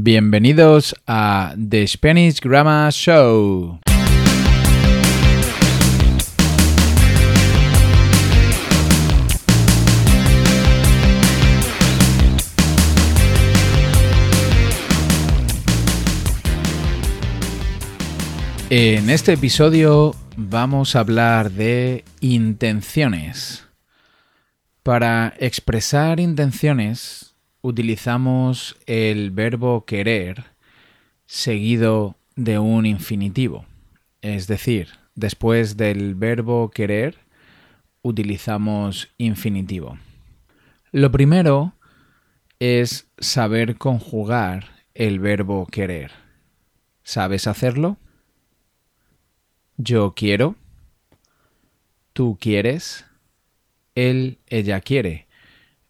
Bienvenidos a The Spanish Grammar Show. En este episodio vamos a hablar de intenciones. Para expresar intenciones utilizamos el verbo querer seguido de un infinitivo. Es decir, después del verbo querer utilizamos infinitivo. Lo primero es saber conjugar el verbo querer. ¿Sabes hacerlo? Yo quiero. Tú quieres. Él, ella quiere.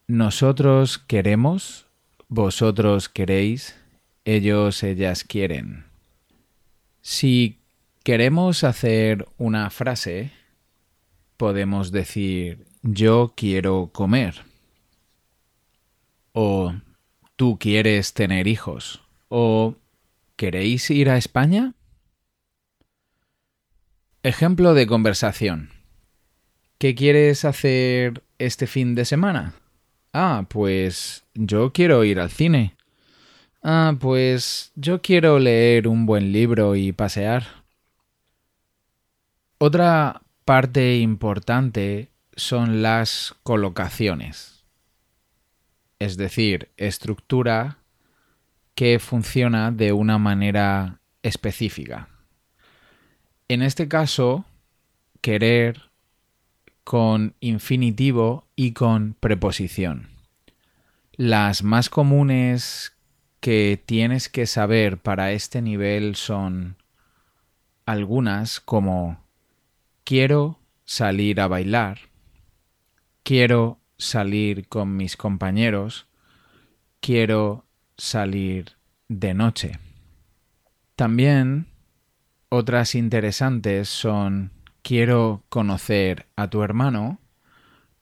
Nosotros queremos, vosotros queréis, ellos, ellas quieren. Si queremos hacer una frase, podemos decir yo quiero comer. O tú quieres tener hijos. O ¿queréis ir a España? Ejemplo de conversación. ¿Qué quieres hacer este fin de semana? Ah, pues yo quiero ir al cine. Ah, pues yo quiero leer un buen libro y pasear. Otra parte importante son las colocaciones. Es decir, estructura que funciona de una manera específica. En este caso, querer con infinitivo y con preposición. Las más comunes que tienes que saber para este nivel son algunas como quiero salir a bailar, quiero salir con mis compañeros, quiero salir de noche. También otras interesantes son quiero conocer a tu hermano,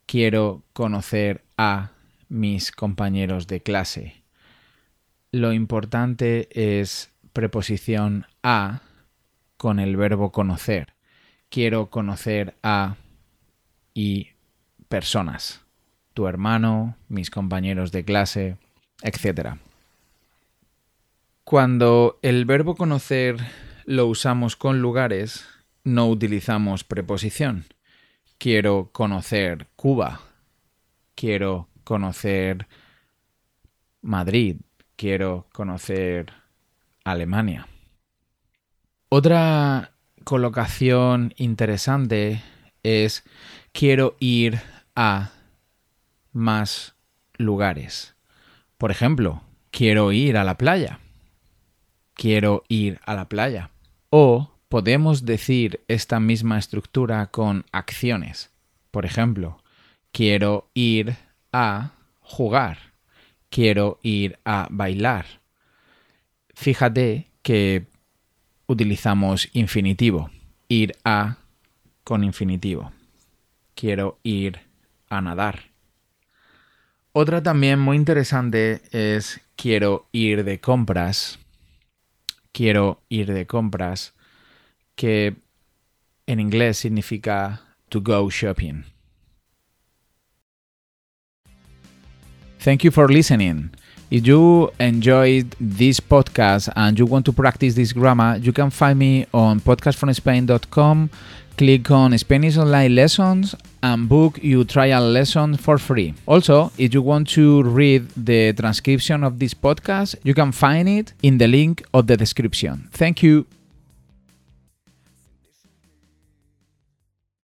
quiero conocer a mis compañeros de clase. Lo importante es preposición a con el verbo conocer. Quiero conocer a y personas. Tu hermano, mis compañeros de clase, etc. Cuando el verbo conocer lo usamos con lugares, no utilizamos preposición. Quiero conocer Cuba. Quiero conocer Madrid. Quiero conocer Alemania. Otra colocación interesante es quiero ir a más lugares. Por ejemplo, quiero ir a la playa. Quiero ir a la playa. O podemos decir esta misma estructura con acciones. Por ejemplo, quiero ir a jugar, quiero ir a bailar. Fíjate que utilizamos infinitivo, ir a con infinitivo. Quiero ir a nadar. Otra también muy interesante es quiero ir de compras. Quiero ir de compras que en inglés significa to go shopping. Thank you for listening. If you enjoyed this podcast and you want to practice this grammar, you can find me on podcastfromspain.com. Click on Spanish Online Lessons and book your trial lesson for free. Also, if you want to read the transcription of this podcast, you can find it in the link of the description. Thank you.